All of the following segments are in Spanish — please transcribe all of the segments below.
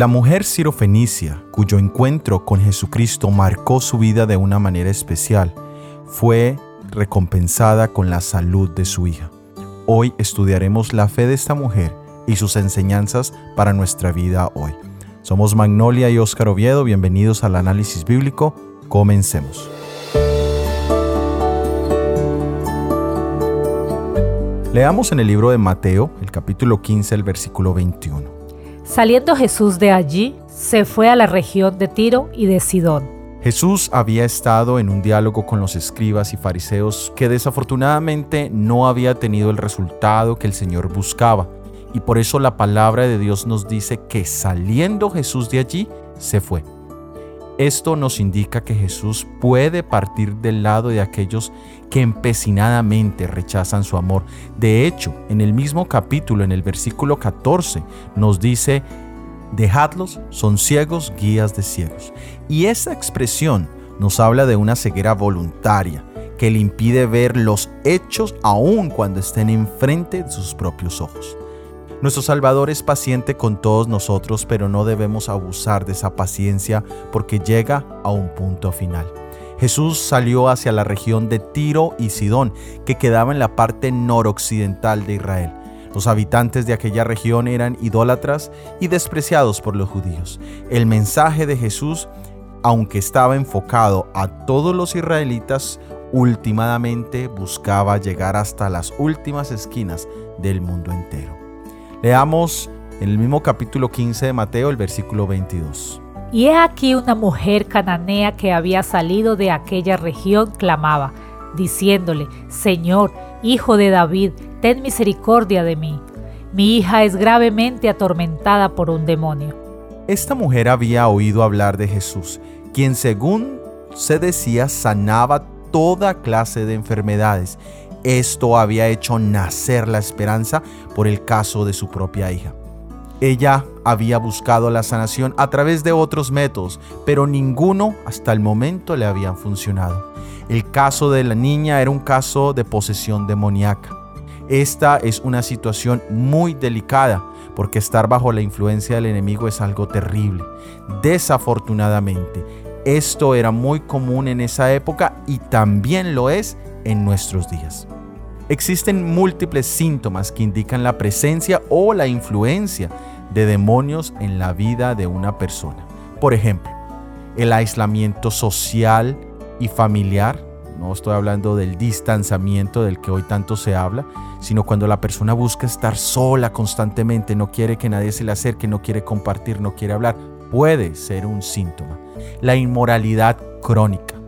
La mujer sirofenicia, cuyo encuentro con Jesucristo marcó su vida de una manera especial, fue recompensada con la salud de su hija. Hoy estudiaremos la fe de esta mujer y sus enseñanzas para nuestra vida hoy. Somos Magnolia y Óscar Oviedo, bienvenidos al análisis bíblico. Comencemos. Leamos en el libro de Mateo, el capítulo 15, el versículo 21. Saliendo Jesús de allí, se fue a la región de Tiro y de Sidón. Jesús había estado en un diálogo con los escribas y fariseos que desafortunadamente no había tenido el resultado que el Señor buscaba. Y por eso la palabra de Dios nos dice que saliendo Jesús de allí, se fue. Esto nos indica que Jesús puede partir del lado de aquellos que empecinadamente rechazan su amor. De hecho, en el mismo capítulo, en el versículo 14, nos dice, dejadlos, son ciegos, guías de ciegos. Y esa expresión nos habla de una ceguera voluntaria que le impide ver los hechos aun cuando estén enfrente de sus propios ojos. Nuestro Salvador es paciente con todos nosotros, pero no debemos abusar de esa paciencia porque llega a un punto final. Jesús salió hacia la región de Tiro y Sidón, que quedaba en la parte noroccidental de Israel. Los habitantes de aquella región eran idólatras y despreciados por los judíos. El mensaje de Jesús, aunque estaba enfocado a todos los israelitas, últimamente buscaba llegar hasta las últimas esquinas del mundo entero. Leamos en el mismo capítulo 15 de Mateo el versículo 22. Y he aquí una mujer cananea que había salido de aquella región clamaba, diciéndole, Señor, hijo de David, ten misericordia de mí. Mi hija es gravemente atormentada por un demonio. Esta mujer había oído hablar de Jesús, quien según se decía sanaba toda clase de enfermedades esto había hecho nacer la esperanza por el caso de su propia hija. Ella había buscado la sanación a través de otros métodos, pero ninguno hasta el momento le habían funcionado. El caso de la niña era un caso de posesión demoníaca. Esta es una situación muy delicada porque estar bajo la influencia del enemigo es algo terrible. Desafortunadamente, esto era muy común en esa época y también lo es en nuestros días. Existen múltiples síntomas que indican la presencia o la influencia de demonios en la vida de una persona. Por ejemplo, el aislamiento social y familiar, no estoy hablando del distanciamiento del que hoy tanto se habla, sino cuando la persona busca estar sola constantemente, no quiere que nadie se le acerque, no quiere compartir, no quiere hablar, puede ser un síntoma. La inmoralidad crónica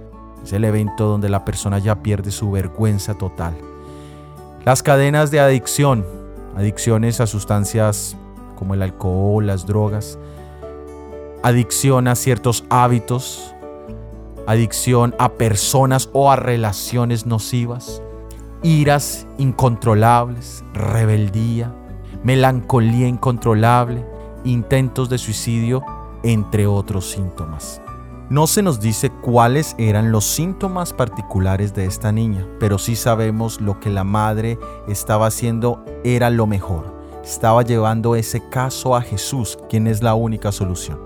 es el evento donde la persona ya pierde su vergüenza total. Las cadenas de adicción, adicciones a sustancias como el alcohol, las drogas, adicción a ciertos hábitos, adicción a personas o a relaciones nocivas, iras incontrolables, rebeldía, melancolía incontrolable, intentos de suicidio, entre otros síntomas. No se nos dice cuáles eran los síntomas particulares de esta niña, pero sí sabemos lo que la madre estaba haciendo era lo mejor. Estaba llevando ese caso a Jesús, quien es la única solución.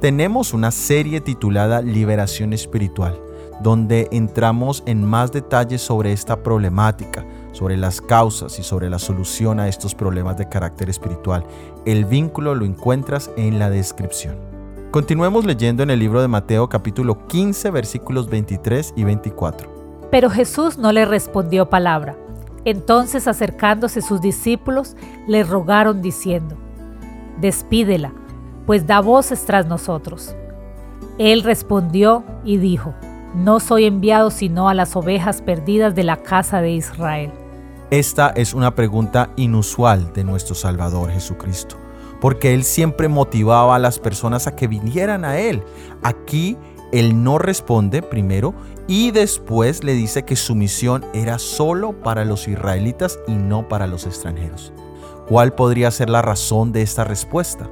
Tenemos una serie titulada Liberación Espiritual, donde entramos en más detalles sobre esta problemática, sobre las causas y sobre la solución a estos problemas de carácter espiritual. El vínculo lo encuentras en la descripción. Continuemos leyendo en el libro de Mateo capítulo 15 versículos 23 y 24. Pero Jesús no le respondió palabra. Entonces acercándose sus discípulos le rogaron diciendo, Despídela, pues da voces tras nosotros. Él respondió y dijo, No soy enviado sino a las ovejas perdidas de la casa de Israel. Esta es una pregunta inusual de nuestro Salvador Jesucristo porque Él siempre motivaba a las personas a que vinieran a Él. Aquí Él no responde primero y después le dice que su misión era solo para los israelitas y no para los extranjeros. ¿Cuál podría ser la razón de esta respuesta?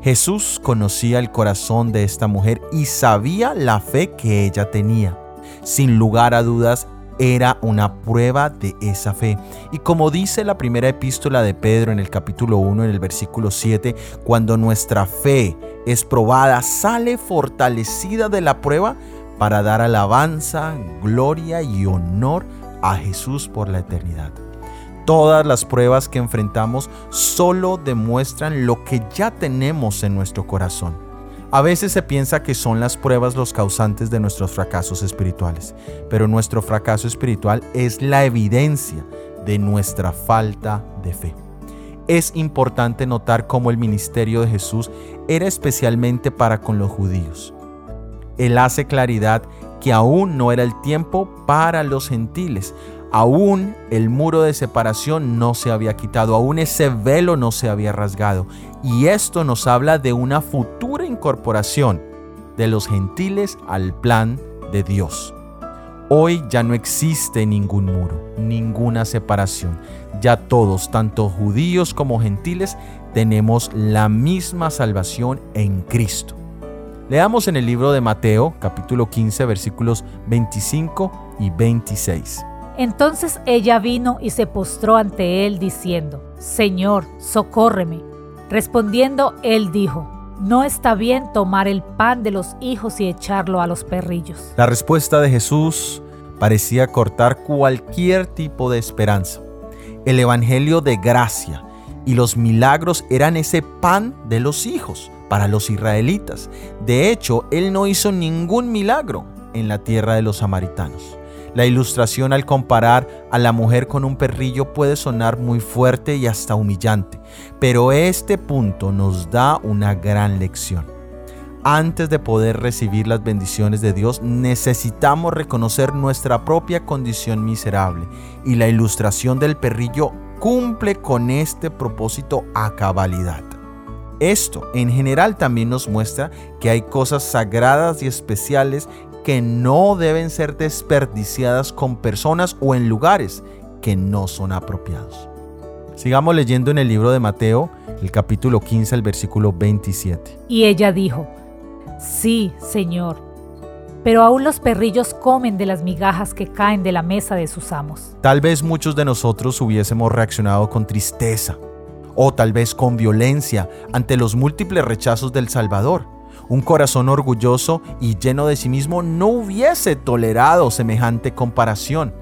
Jesús conocía el corazón de esta mujer y sabía la fe que ella tenía. Sin lugar a dudas, era una prueba de esa fe. Y como dice la primera epístola de Pedro en el capítulo 1, en el versículo 7, cuando nuestra fe es probada, sale fortalecida de la prueba para dar alabanza, gloria y honor a Jesús por la eternidad. Todas las pruebas que enfrentamos solo demuestran lo que ya tenemos en nuestro corazón. A veces se piensa que son las pruebas los causantes de nuestros fracasos espirituales, pero nuestro fracaso espiritual es la evidencia de nuestra falta de fe. Es importante notar cómo el ministerio de Jesús era especialmente para con los judíos. Él hace claridad que aún no era el tiempo para los gentiles, Aún el muro de separación no se había quitado, aún ese velo no se había rasgado. Y esto nos habla de una futura incorporación de los gentiles al plan de Dios. Hoy ya no existe ningún muro, ninguna separación. Ya todos, tanto judíos como gentiles, tenemos la misma salvación en Cristo. Leamos en el libro de Mateo, capítulo 15, versículos 25 y 26. Entonces ella vino y se postró ante él diciendo, Señor, socórreme. Respondiendo, él dijo, no está bien tomar el pan de los hijos y echarlo a los perrillos. La respuesta de Jesús parecía cortar cualquier tipo de esperanza. El Evangelio de gracia y los milagros eran ese pan de los hijos para los israelitas. De hecho, él no hizo ningún milagro en la tierra de los samaritanos. La ilustración al comparar a la mujer con un perrillo puede sonar muy fuerte y hasta humillante, pero este punto nos da una gran lección. Antes de poder recibir las bendiciones de Dios, necesitamos reconocer nuestra propia condición miserable y la ilustración del perrillo cumple con este propósito a cabalidad. Esto en general también nos muestra que hay cosas sagradas y especiales que no deben ser desperdiciadas con personas o en lugares que no son apropiados. Sigamos leyendo en el libro de Mateo, el capítulo 15, el versículo 27. Y ella dijo, Sí, Señor, pero aún los perrillos comen de las migajas que caen de la mesa de sus amos. Tal vez muchos de nosotros hubiésemos reaccionado con tristeza o tal vez con violencia ante los múltiples rechazos del Salvador. Un corazón orgulloso y lleno de sí mismo no hubiese tolerado semejante comparación.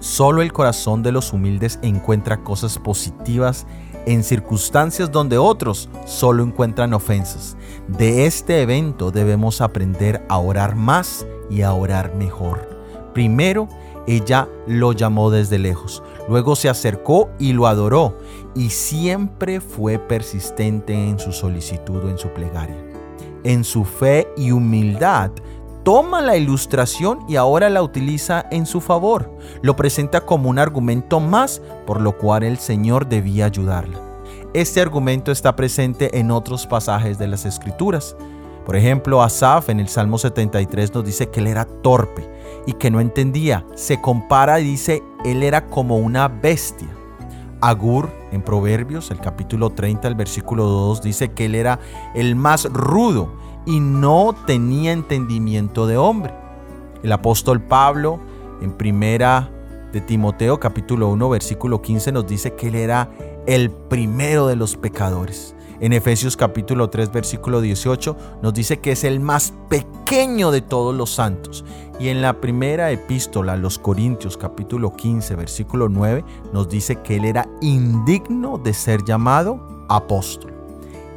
Solo el corazón de los humildes encuentra cosas positivas en circunstancias donde otros solo encuentran ofensas. De este evento debemos aprender a orar más y a orar mejor. Primero, ella lo llamó desde lejos, luego se acercó y lo adoró, y siempre fue persistente en su solicitud o en su plegaria en su fe y humildad, toma la ilustración y ahora la utiliza en su favor. Lo presenta como un argumento más por lo cual el Señor debía ayudarla. Este argumento está presente en otros pasajes de las Escrituras. Por ejemplo, Asaf en el Salmo 73 nos dice que él era torpe y que no entendía. Se compara y dice, él era como una bestia. Agur en Proverbios, el capítulo 30, el versículo 2, dice que él era el más rudo y no tenía entendimiento de hombre. El apóstol Pablo en primera de Timoteo capítulo 1 versículo 15 nos dice que él era el primero de los pecadores. En Efesios capítulo 3 versículo 18 nos dice que es el más pequeño de todos los santos y en la primera epístola a los Corintios capítulo 15 versículo 9 nos dice que él era indigno de ser llamado apóstol.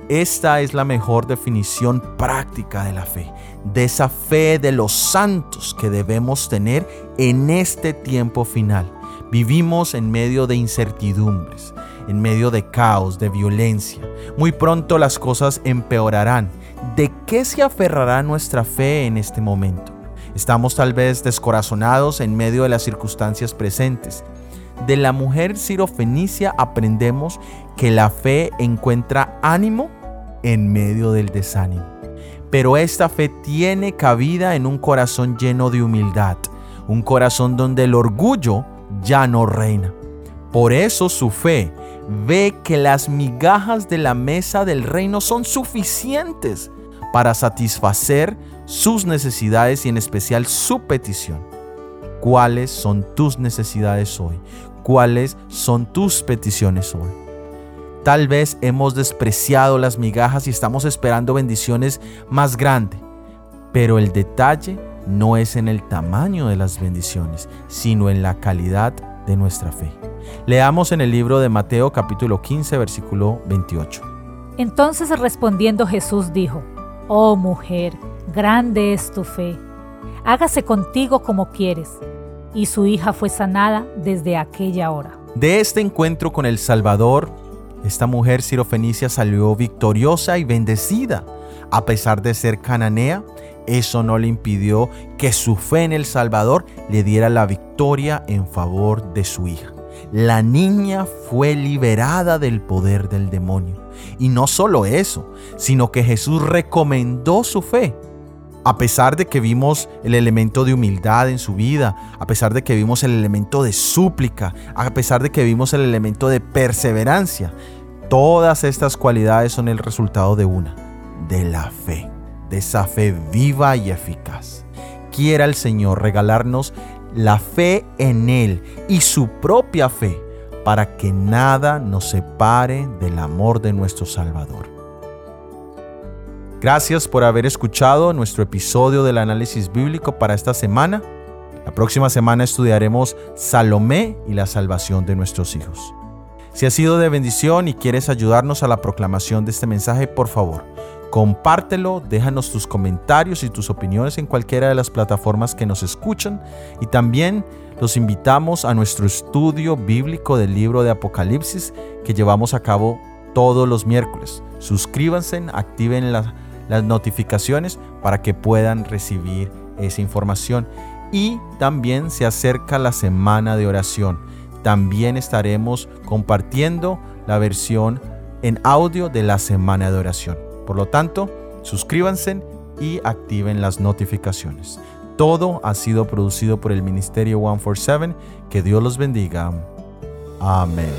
Esta es la mejor definición práctica de la fe, de esa fe de los santos que debemos tener en este tiempo final. Vivimos en medio de incertidumbres, en medio de caos, de violencia. Muy pronto las cosas empeorarán. ¿De qué se aferrará nuestra fe en este momento? Estamos tal vez descorazonados en medio de las circunstancias presentes. De la mujer sirofenicia aprendemos que la fe encuentra ánimo en medio del desánimo. Pero esta fe tiene cabida en un corazón lleno de humildad, un corazón donde el orgullo ya no reina. Por eso su fe ve que las migajas de la mesa del reino son suficientes para satisfacer sus necesidades y en especial su petición. cuáles son tus necesidades hoy, cuáles son tus peticiones hoy. Tal vez hemos despreciado las migajas y estamos esperando bendiciones más grandes, pero el detalle no es en el tamaño de las bendiciones, sino en la calidad de nuestra fe. Leamos en el libro de Mateo capítulo 15 versículo 28. Entonces respondiendo Jesús dijo, Oh mujer, grande es tu fe, hágase contigo como quieres. Y su hija fue sanada desde aquella hora. De este encuentro con el Salvador, esta mujer sirofenicia salió victoriosa y bendecida. A pesar de ser cananea, eso no le impidió que su fe en el Salvador le diera la victoria en favor de su hija. La niña fue liberada del poder del demonio. Y no solo eso, sino que Jesús recomendó su fe. A pesar de que vimos el elemento de humildad en su vida, a pesar de que vimos el elemento de súplica, a pesar de que vimos el elemento de perseverancia, todas estas cualidades son el resultado de una, de la fe, de esa fe viva y eficaz. Quiera el Señor regalarnos la fe en Él y su propia fe para que nada nos separe del amor de nuestro Salvador. Gracias por haber escuchado nuestro episodio del análisis bíblico para esta semana. La próxima semana estudiaremos Salomé y la salvación de nuestros hijos. Si ha sido de bendición y quieres ayudarnos a la proclamación de este mensaje, por favor, compártelo, déjanos tus comentarios y tus opiniones en cualquiera de las plataformas que nos escuchan y también los invitamos a nuestro estudio bíblico del libro de Apocalipsis que llevamos a cabo todos los miércoles. Suscríbanse, activen las las notificaciones para que puedan recibir esa información. Y también se acerca la semana de oración. También estaremos compartiendo la versión en audio de la semana de oración. Por lo tanto, suscríbanse y activen las notificaciones. Todo ha sido producido por el Ministerio 147. Que Dios los bendiga. Amén.